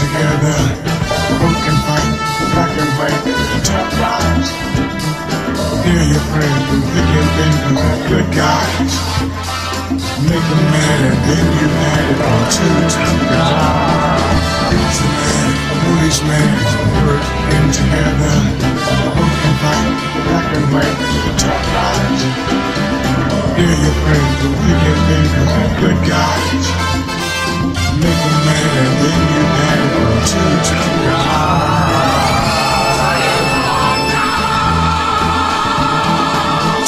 together. Broken fight, black and white, tough guys. Hear your friends and pick your fingers, good guys. Make them mad and then you mad at all two tough guys. Policeman, policeman, working together. Broken fight, black and white, tough guys. Hear your friends and pick your fingers, good guys. Make mad and then you tough guys.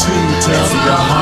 Two tough guys.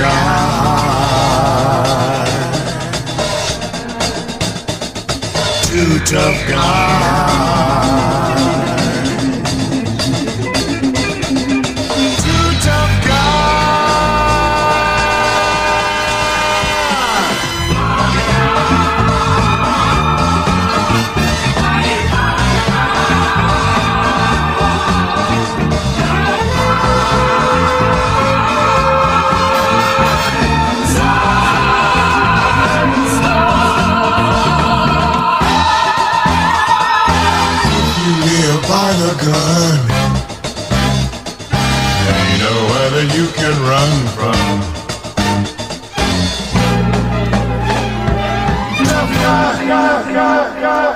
Tough guys. Two tough by the gun. There ain't nowhere that you can run from. Tough guy, guy,